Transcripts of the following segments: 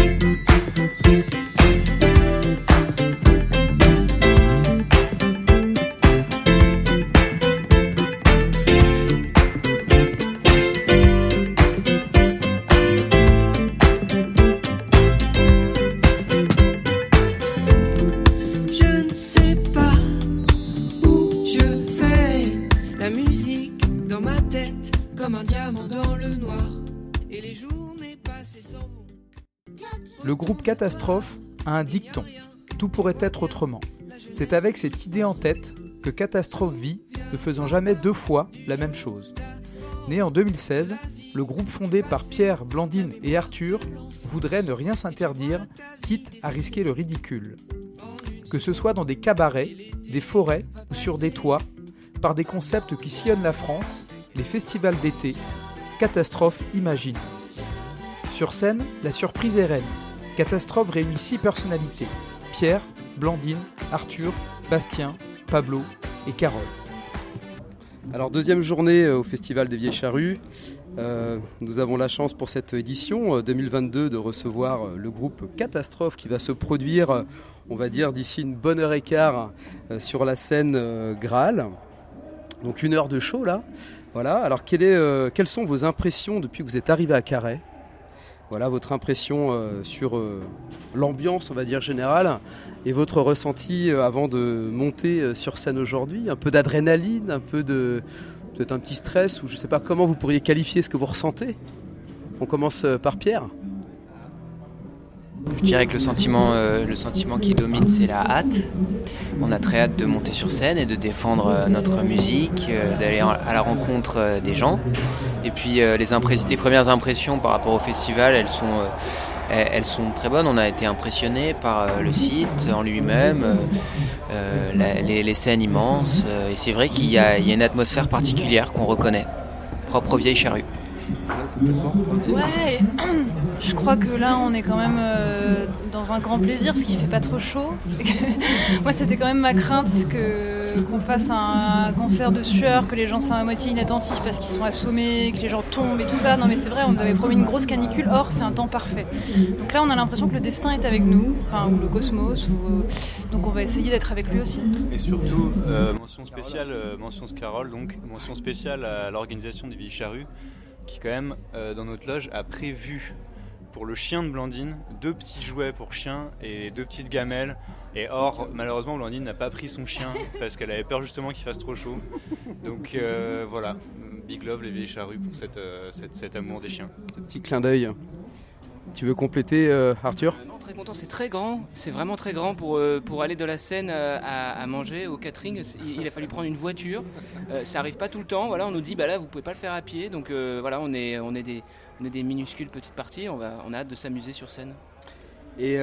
Je Catastrophe a un dicton Tout pourrait être autrement. C'est avec cette idée en tête que Catastrophe vit, ne faisant jamais deux fois la même chose. Né en 2016, le groupe fondé par Pierre, Blandine et Arthur voudrait ne rien s'interdire, quitte à risquer le ridicule. Que ce soit dans des cabarets, des forêts ou sur des toits, par des concepts qui sillonnent la France, les festivals d'été, Catastrophe imagine. Sur scène, la surprise est reine. Catastrophe réunit six personnalités Pierre, Blandine, Arthur, Bastien, Pablo et Carole. Alors deuxième journée euh, au Festival des Vieilles Charrues. Euh, nous avons la chance pour cette édition euh, 2022 de recevoir euh, le groupe Catastrophe qui va se produire, euh, on va dire, d'ici une bonne heure et quart euh, sur la scène euh, Graal. Donc une heure de show là. Voilà. Alors euh, quelles sont vos impressions depuis que vous êtes arrivé à Carhaix? Voilà votre impression euh, sur euh, l'ambiance, on va dire générale, et votre ressenti euh, avant de monter sur scène aujourd'hui? Un peu d'adrénaline, un peu de peut-être un petit stress, ou je ne sais pas comment vous pourriez qualifier ce que vous ressentez? On commence par Pierre. Je dirais que le sentiment, euh, le sentiment qui domine, c'est la hâte. On a très hâte de monter sur scène et de défendre euh, notre musique, euh, d'aller à la rencontre des gens. Et puis les, premières impressions par rapport au festival, elles sont, elles, sont très bonnes. On a été impressionnés par le site en lui-même, les, scènes immenses. et c'est vrai qu'il y, y a une atmosphère particulière qu'on reconnaît, propre aux vieilles charrues. Ouais, je crois que là on est quand même euh, dans un grand plaisir parce qu'il fait pas trop chaud. Moi c'était quand même ma crainte que qu'on fasse un concert de sueur, que les gens soient à moitié inattentifs parce qu'ils sont assommés, que les gens tombent et tout ça. Non mais c'est vrai, on nous avait promis une grosse canicule, or c'est un temps parfait. Donc là on a l'impression que le destin est avec nous, ou le cosmos, euh, donc on va essayer d'être avec lui aussi. Et surtout, euh, mention spéciale, mention Scarole, donc mention spéciale à l'organisation des Vieilles Charrues, qui quand même, euh, dans notre loge, a prévu pour le chien de Blandine deux petits jouets pour chien et deux petites gamelles. Et or, malheureusement, Blandine n'a pas pris son chien parce qu'elle avait peur justement qu'il fasse trop chaud. Donc euh, voilà, Big Love les Vieilles Charrues pour cette, euh, cette- cet amour des chiens. Ce petit clin d'œil. Tu veux compléter, euh, Arthur? Euh, non, très content, c'est très grand, c'est vraiment très grand pour, euh, pour aller de la scène euh, à, à manger au catering. Il, il a fallu prendre une voiture, ça arrive pas tout le temps. Voilà, on nous dit bah là vous pouvez pas le faire à pied, donc voilà on est on est des on est des minuscules petites parties. On va on a hâte de s'amuser sur scène. Et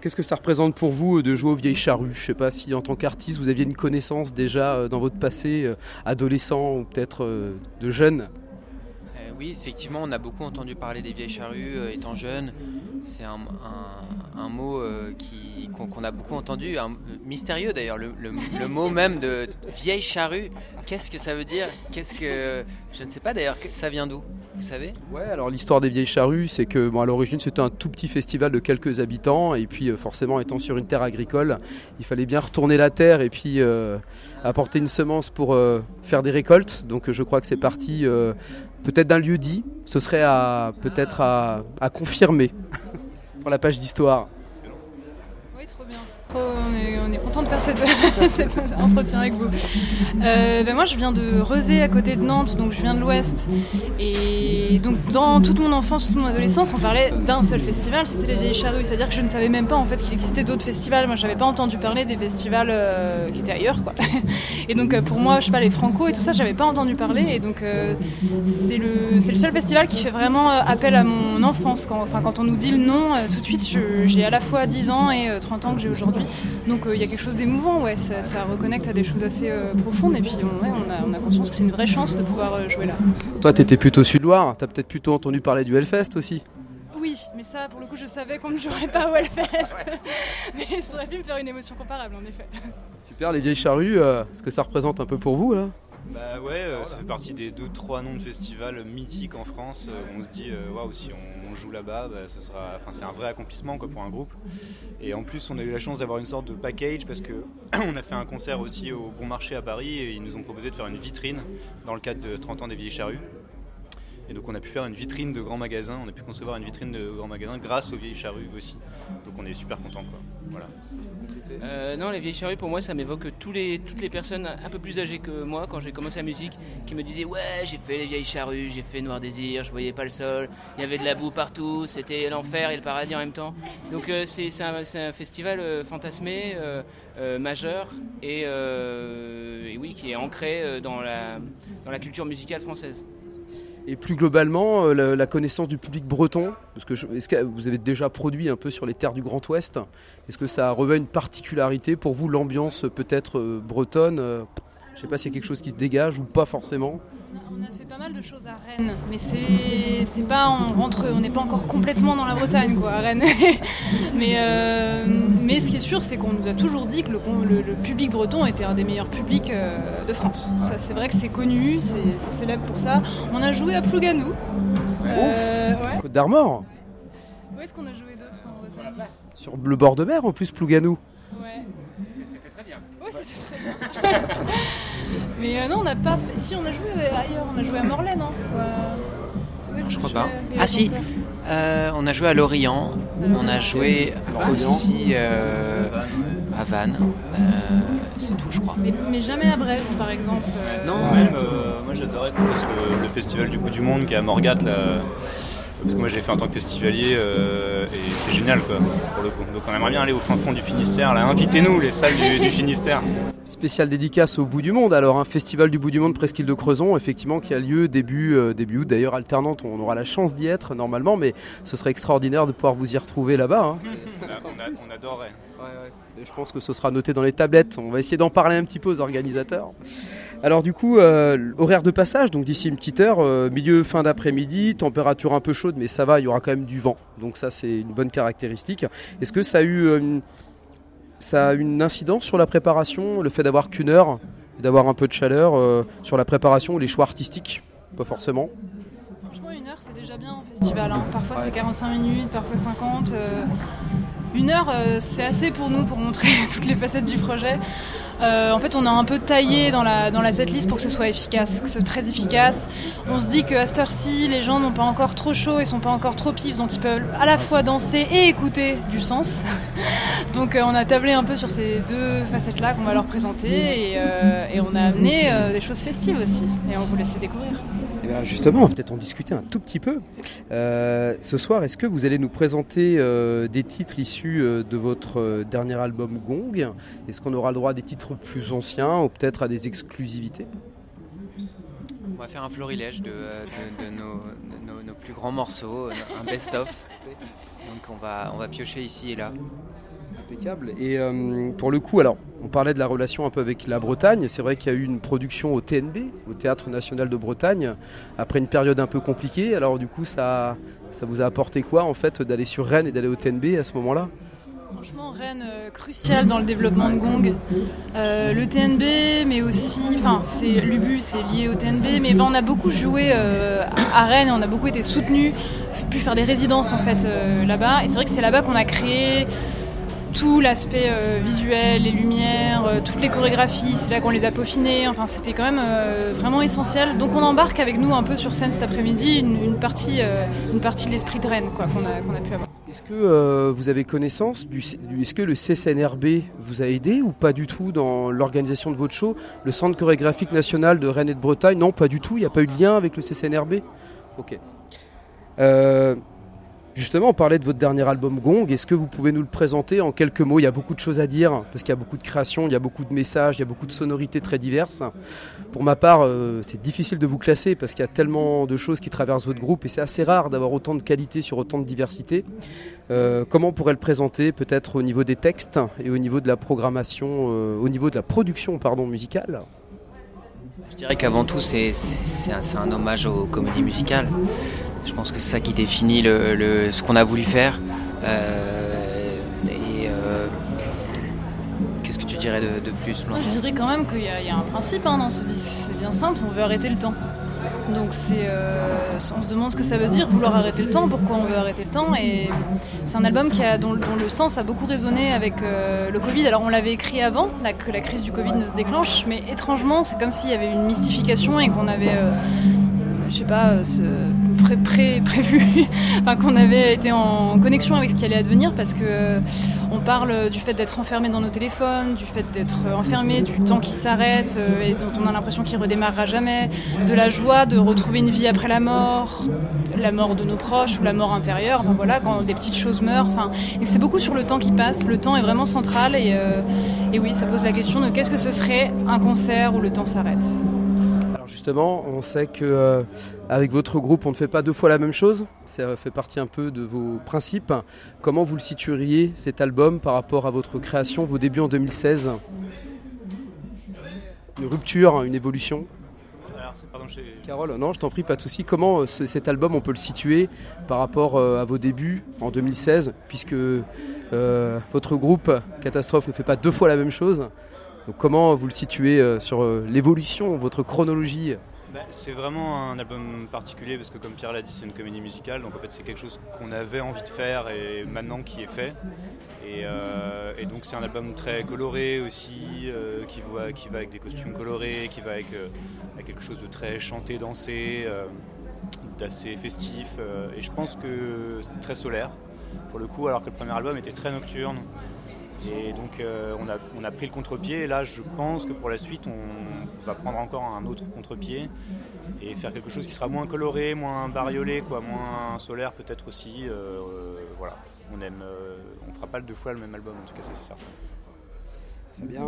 qu'est-ce que ça représente pour vous de jouer aux vieilles charrues? Je sais pas si en tant qu'artiste vous aviez une connaissance déjà dans votre passé adolescent ou peut-être de jeune. Oui, effectivement, on a beaucoup entendu parler des vieilles charrues euh, étant jeune. C'est un, un- mot euh, qui- qu'on a beaucoup entendu, mystérieux d'ailleurs, le, le- le mot même de vieille charrue. Qu'est-ce que ça veut dire? Qu'est-ce que je ne sais pas d'ailleurs. que- Ça vient d'où Vous savez? Ouais, alors l'histoire des vieilles charrues, c'est que bon, à l'origine c'était un tout petit festival de quelques habitants et puis euh, forcément étant sur une terre agricole, il fallait bien retourner la terre et puis euh, apporter une semence pour euh, faire des récoltes. Donc je crois que c'est parti euh, peut-être d'un lieu dit. Ce serait à peut-être à, à confirmer pour la page d'histoire. Oui, trop bien. Trop, on est de faire cet entretien avec vous. Euh, ben moi, je viens de Rezé, à côté de Nantes, donc je viens de l'Ouest. Et donc, dans toute mon enfance, toute mon adolescence, on parlait d'un seul festival, c'était les Vieilles Charrues. C'est-à-dire que je ne savais même pas en fait qu'il existait d'autres festivals. Moi, je n'avais pas entendu parler des festivals euh, qui étaient ailleurs, quoi. Et donc, euh, pour moi, je sais pas, les Franco et tout ça, j'avais pas entendu parler. Et donc, c'est le, le seul festival qui fait vraiment appel à mon enfance. Quand, enfin, quand on nous dit le nom, tout de suite, j'ai à la fois 10 ans et euh, 30 ans que j'ai aujourd'hui. Donc, il y a quelque chose d'émouvant, ouais. Ça, ça reconnecte à des choses assez euh, profondes. Et puis, on, ouais, on, a, on a conscience que c'est une vraie chance de pouvoir euh, jouer là. Toi t'étais plutôt Sud-Loire, t'as peut-être plutôt entendu parler du Hellfest aussi. Oui, mais ça, pour le coup, je savais qu'on ne jouerait pas au Hellfest. mais ça aurait pu me faire une émotion comparable, en effet. Super les vieilles charrues, euh, ce que ça représente un peu pour vous là? Bah ouais, euh, ça fait partie des deux trois noms de festivals mythiques en France. euh, on se dit euh, waouh si on, joue là-bas, bah, ce sera, c'est un vrai accomplissement quoi pour un groupe. Et en plus on a eu la chance d'avoir une sorte de package parce que on a fait un concert aussi au Bon Marché à Paris et ils nous ont proposé de faire une vitrine dans le cadre de 30 ans des vieilles charrues. Et donc on a pu faire une vitrine de grands magasins, on a pu concevoir une vitrine de grands magasins grâce aux vieilles charrues aussi. Donc on est super content quoi. Euh, non, les vieilles charrues, pour moi, ça m'évoque toutes les personnes un peu plus âgées que moi, quand j'ai commencé la musique, qui me disaient Ouais, j'ai fait les vieilles charrues, j'ai fait Noir Désir, je voyais pas le sol, il y avait de la boue partout, c'était l'enfer et le paradis en même temps. Donc, euh, c'est un, festival euh, fantasmé, majeur, et, oui, qui est ancré dans la culture musicale française. Et plus globalement, euh, la, connaissance du public breton, est-ce que vous avez déjà produit un peu sur les terres du Grand Ouest Est-ce que ça revêt une particularité pour vous, l'ambiance peut-être euh, bretonne euh, Je sais pas s'il y a quelque chose qui se dégage ou pas forcément. On a fait pas mal de choses à Rennes, mais c'est c'est pas on rentre, on n'est pas encore complètement dans la Bretagne quoi à Rennes. mais euh, mais ce qui est sûr, c'est qu'on nous a toujours dit que le, le- le public breton était un des meilleurs publics euh, de France. Ça c'est vrai que c'est connu, c'est c'est célèbre pour ça. On a joué à Plouganou. Euh, ouais. Côte d'Armor, Où est-ce qu'on a joué d'autres en Bretagne? Sur le bord de mer en plus, Plouganou. Ouais. C'était très bien. Ouais, c'était très bien. mais euh, non, on n'a pas. fait- Si on a joué ailleurs, on a joué à Morlaix, non? Je crois pas. Ah si, Euh, on a joué à Lorient, on a joué aussi euh, à Vannes. Euh, c'est tout, je crois. Mais, mais jamais à Brest, par exemple. euh, Non, Même, euh, moi j'adorais qu'on fasse le, le festival du bout du monde qui est à Morgat là. Parce que moi j'ai fait en tant que festivalier euh, et c'est génial quoi pour le coup. Donc on aimerait bien aller au fin fond du Finistère là. Invitez-nous les salles du, du Finistère. Spéciale dédicace au bout du monde. Alors un festival du bout du monde Presqu'île de Creuson, effectivement, qui a lieu début euh, début août. D'ailleurs alternante, on aura la chance d'y être normalement, mais ce serait extraordinaire de pouvoir vous y retrouver là-bas. hein. On, a- adorerait. Et Je pense que ce sera noté dans les tablettes. On va essayer d'en parler un petit peu aux organisateurs. Alors du coup, euh, horaire de passage, donc d'ici une petite heure, euh, milieu fin d'après-midi, température un peu chaude, mais ça va, il y aura quand même du vent. Donc ça, c'est une bonne caractéristique. Est-ce que ça a eu euh, une, ça a une incidence sur la préparation, le fait d'avoir qu'une heure, d'avoir un peu de chaleur sur la préparation ou les choix artistiques? Pas forcément. Franchement, une heure, c'est déjà bien en festival. hein. Parfois, Ouais. c'est 45 minutes, parfois 50. Une heure, euh, c'est assez pour nous pour montrer toutes les facettes du projet. Euh, en fait, on a un peu taillé dans la, dans la setlist pour que ce soit efficace, que ce soit très efficace. On se dit qu'à cette heure-ci, les gens n'ont pas encore trop chaud, ils sont pas encore trop pifs, donc ils peuvent à la fois danser et écouter du sens. donc euh, on a tablé un peu sur ces deux facettes-là qu'on va leur présenter et, et on a amené des choses festives aussi. Et on vous laisse les découvrir. Eh bien, justement, peut-être en discuter un tout petit peu. Euh, ce soir, est-ce que vous allez nous présenter euh, des titres issus euh, de votre dernier album Gong? Est-ce qu'on aura le droit à des titres plus anciens ou peut-être à des exclusivités? On va faire un florilège de nos- nos plus grands morceaux, un best-of. Donc on va, on va piocher ici et là. Et euh, pour le coup, alors, on parlait de la relation un peu avec la Bretagne. C'est vrai qu'il y a eu une production au TNB, au Théâtre National de Bretagne, après une période un peu compliquée. Alors, du coup, ça, ça vous a apporté quoi, en fait, d'aller sur Rennes et d'aller au TNB à ce moment-là? Franchement, Rennes, euh, crucial dans le développement de Gong. Euh, le TNB, mais aussi, enfin, c'est l'UBU, c'est lié au TNB, mais ben, on a beaucoup joué euh, à Rennes, on a beaucoup été soutenus, pu faire des résidences en fait là-bas. Et c'est vrai que c'est là-bas qu'on a créé tout l'aspect euh, visuel, les lumières, euh, toutes les chorégraphies, c'est là qu'on les a peaufinées. Enfin, c'était quand même euh, vraiment essentiel. Donc, on embarque avec nous un peu sur scène cet après-midi une, partie, une partie de l'esprit de Rennes, qu'on a, a pu avoir. Est-ce que vous avez connaissance du, est-ce que le CCNRB vous a aidé ou pas du tout dans l'organisation de votre show? Le Centre chorégraphique national de Rennes et de Bretagne? Non, pas du tout. Il n'y a pas eu de lien avec le CCNRB Ok. Justement, on parlait de votre dernier album Gong. Est-ce que vous pouvez nous le présenter en quelques mots? Il y a beaucoup de choses à dire parce qu'il y a beaucoup de créations, il y a beaucoup de messages, il y a beaucoup de sonorités très diverses. Pour ma part, euh, c'est difficile de vous classer parce qu'il y a tellement de choses qui traversent votre groupe et c'est assez rare d'avoir autant de qualité sur autant de diversité. Euh, comment on pourrait le présenter peut-être au niveau des textes et au niveau de la programmation, euh, au niveau de la production pardon, musicale? Je dirais qu'avant tout, c'est un, un hommage aux comédies musicales. Je pense que c'est ça qui définit le, le- ce qu'on a voulu faire. Euh, et euh, qu'est-ce que tu dirais de, de plus Moi, je dirais quand même qu'il y, a- il y a un principe hein, dans ce disque. C'est bien simple, on veut arrêter le temps. Donc c'est, euh, on se demande ce que ça veut dire vouloir arrêter le temps, pourquoi on veut arrêter le temps. Et c'est un album qui a, dont, dont le sens a beaucoup résonné avec euh, le Covid. Alors on l'avait écrit avant que la crise du Covid ne se déclenche, mais étrangement c'est comme s'il y avait une mystification et qu'on avait, euh, je sais pas, ce- pré- pré- prévu, enfin qu'on avait été en connexion avec ce qui allait advenir parce que euh, on parle du fait d'être enfermé dans nos téléphones, du fait d'être euh, enfermé, du temps qui s'arrête euh, et dont on a l'impression qu'il redémarrera jamais, de la joie de retrouver une vie après la mort, la mort de nos proches ou la mort intérieure, enfin, voilà, quand des petites choses meurent. Enfin, et c'est beaucoup sur le temps qui passe. Le temps est vraiment central et, et oui, ça pose la question de qu'est-ce que ce serait un concert où le temps s'arrête. Justement, on sait que euh, avec votre groupe, on ne fait pas deux fois la même chose. Ça fait partie un peu de vos principes. Comment vous le situeriez cet album par rapport à votre création, vos débuts en 2016 Une rupture, une évolution? Alors, pardon, Carole, non, je t'en prie, pas de souci. Comment euh, ce- cet album, on peut le situer par rapport euh, à vos débuts en 2016, puisque euh, votre groupe Catastrophe ne fait pas deux fois la même chose. Donc comment vous le situez euh, sur euh, l'évolution, votre chronologie? Bah, c'est vraiment un album particulier parce que comme Pierre l'a dit c'est une comédie musicale. Donc en fait c'est quelque chose qu'on avait envie de faire et maintenant qui est fait. Et, euh, donc c'est un album très coloré aussi qui, va, avec des costumes colorés qui va avec, avec quelque chose de très chanté dansé d'assez festif et je pense que c'est très solaire pour le coup alors que le premier album était très nocturne et donc euh, on, a, pris le contre-pied et là je pense que pour la suite on va prendre encore un autre contre-pied et faire quelque chose qui sera moins coloré, moins bariolé, moins solaire peut-être aussi. euh, euh, voilà, on aime, euh, on fera pas deux fois le même album en tout cas ça c'est certain. Très bien.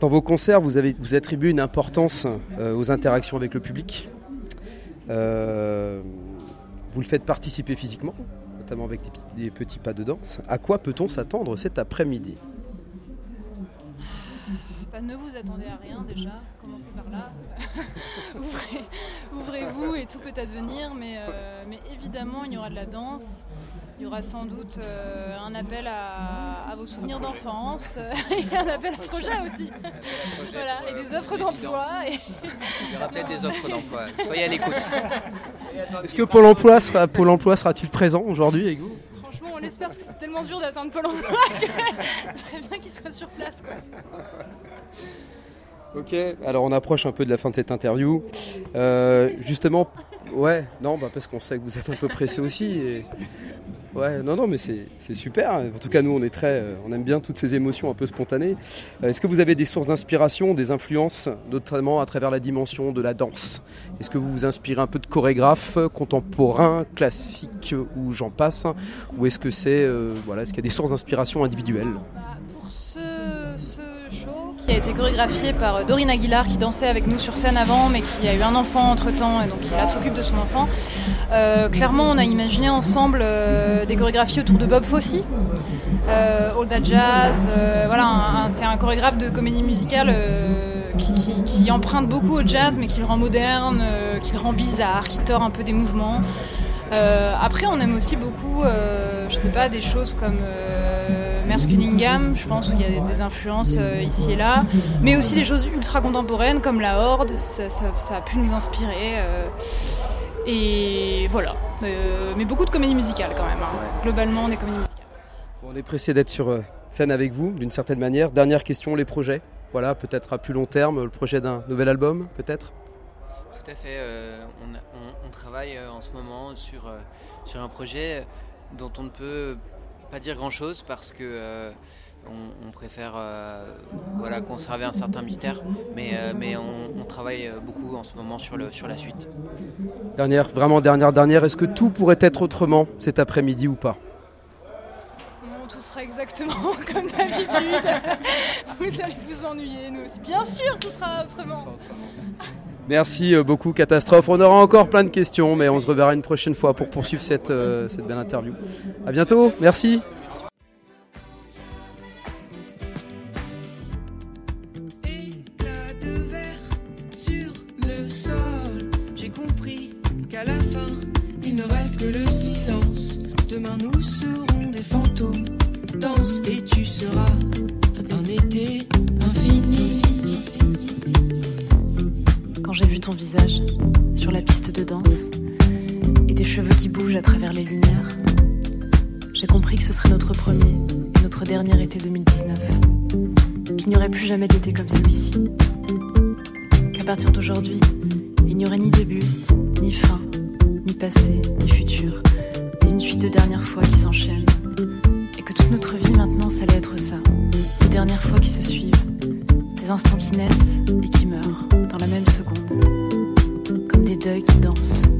Dans vos concerts, vous, attribuez une importance aux interactions avec le public. Vous le faites participer physiquement, notamment avec des, petits- pas de danse. À quoi peut-on s'attendre cet après-midi? Ne vous attendez à rien déjà, commencez par là. Ouvrez- Ouvrez-vous et tout peut advenir, mais, euh, mais évidemment il y aura de la danse. Il y aura sans doute euh, un appel à, à vos souvenirs d'enfance et un appel à projet aussi. Voilà, et des offres d'emploi. et- Il y aura peut-être des offres d'emploi. Soyez à l'écoute. Est-ce que Pôle emploi, sera, Pôle emploi sera-t-il présent aujourd'hui avec vous? On l'espère parce que c'est tellement dur d'atteindre Pôle emploi serait bien qu'il soit sur place. Quoi. Ok, alors on approche un peu de la fin de cette interview. Euh, justement, ouais, non, bah parce qu'on sait que vous êtes un peu pressé aussi. Et... Ouais, non, non, mais c'est super. En tout cas, nous, on est très, euh, on aime bien toutes ces émotions un peu spontanées. Euh, Est-ce que vous avez des sources d'inspiration, des influences, notamment à travers la dimension de la danse? Est-ce que vous vous inspirez un peu de chorégraphes contemporains, classiques ou j'en passe? Ou est-ce que c'est, euh, voilà, est-ce qu'il y a des sources d'inspiration individuelles? Qui a été chorégraphié par euh, Dorine Aguilar qui dansait avec nous sur scène avant mais qui a eu un enfant entre temps et donc qui s'occupe de son enfant. Euh, clairement on a imaginé ensemble euh, des chorégraphies autour de Bob Fosse, euh, All That Jazz, voilà, c'est un chorégraphe de comédie musicale qui, qui- emprunte beaucoup au jazz mais qui le rend moderne, qui le rend bizarre, qui tord un peu des mouvements. Après, on aime aussi beaucoup, je sais pas, des choses comme Merce Cunningham, je pense, où il y a des, influences euh, ici et là, mais aussi des choses ultra contemporaines comme la Horde, ça, ça- ça a pu nous inspirer. euh, et voilà, Euh, mais beaucoup de comédies musicales quand même, hein. globalement des comédies musicales. On est pressé d'être sur scène avec vous, d'une certaine manière. Dernière question, les projets. Voilà, peut-être à plus long terme, le projet d'un nouvel album, peut-être? Tout à fait. euh, on, a- on- on travaille en ce moment sur, sur un projet dont on ne peut pas dire grand-chose parce que euh, on, on préfère euh, voilà, conserver un certain mystère, mais, euh, mais on, on travaille beaucoup en ce moment sur, le, sur la suite. Dernière, vraiment dernière, dernière. Est-ce que tout pourrait être autrement cet après-midi ou pas? Non, tout sera exactement comme d'habitude. vous allez vous ennuyer, nous aussi. Bien sûr, tout sera autrement. Merci euh, beaucoup, Catastrophe. On aura encore plein de questions, mais on se reverra une prochaine fois pour poursuivre cette, euh, cette belle interview. À bientôt, merci. Quand j'ai vu ton visage sur la piste de danse et tes cheveux qui bougent à travers les lumières, j'ai compris que ce serait notre premier et notre dernier été 2019. Qu'il n'y aurait plus jamais d'été comme celui-ci. Qu'à partir d'aujourd'hui, il n'y aurait ni début, ni fin, ni passé, ni futur, mais une suite de dernières fois qui s'enchaînent. Et que toute notre vie maintenant, ça allait être ça. Des dernières fois qui se suivent, des instants qui naissent et qui meurent dans la même seconde, comme des deuils qui dansent.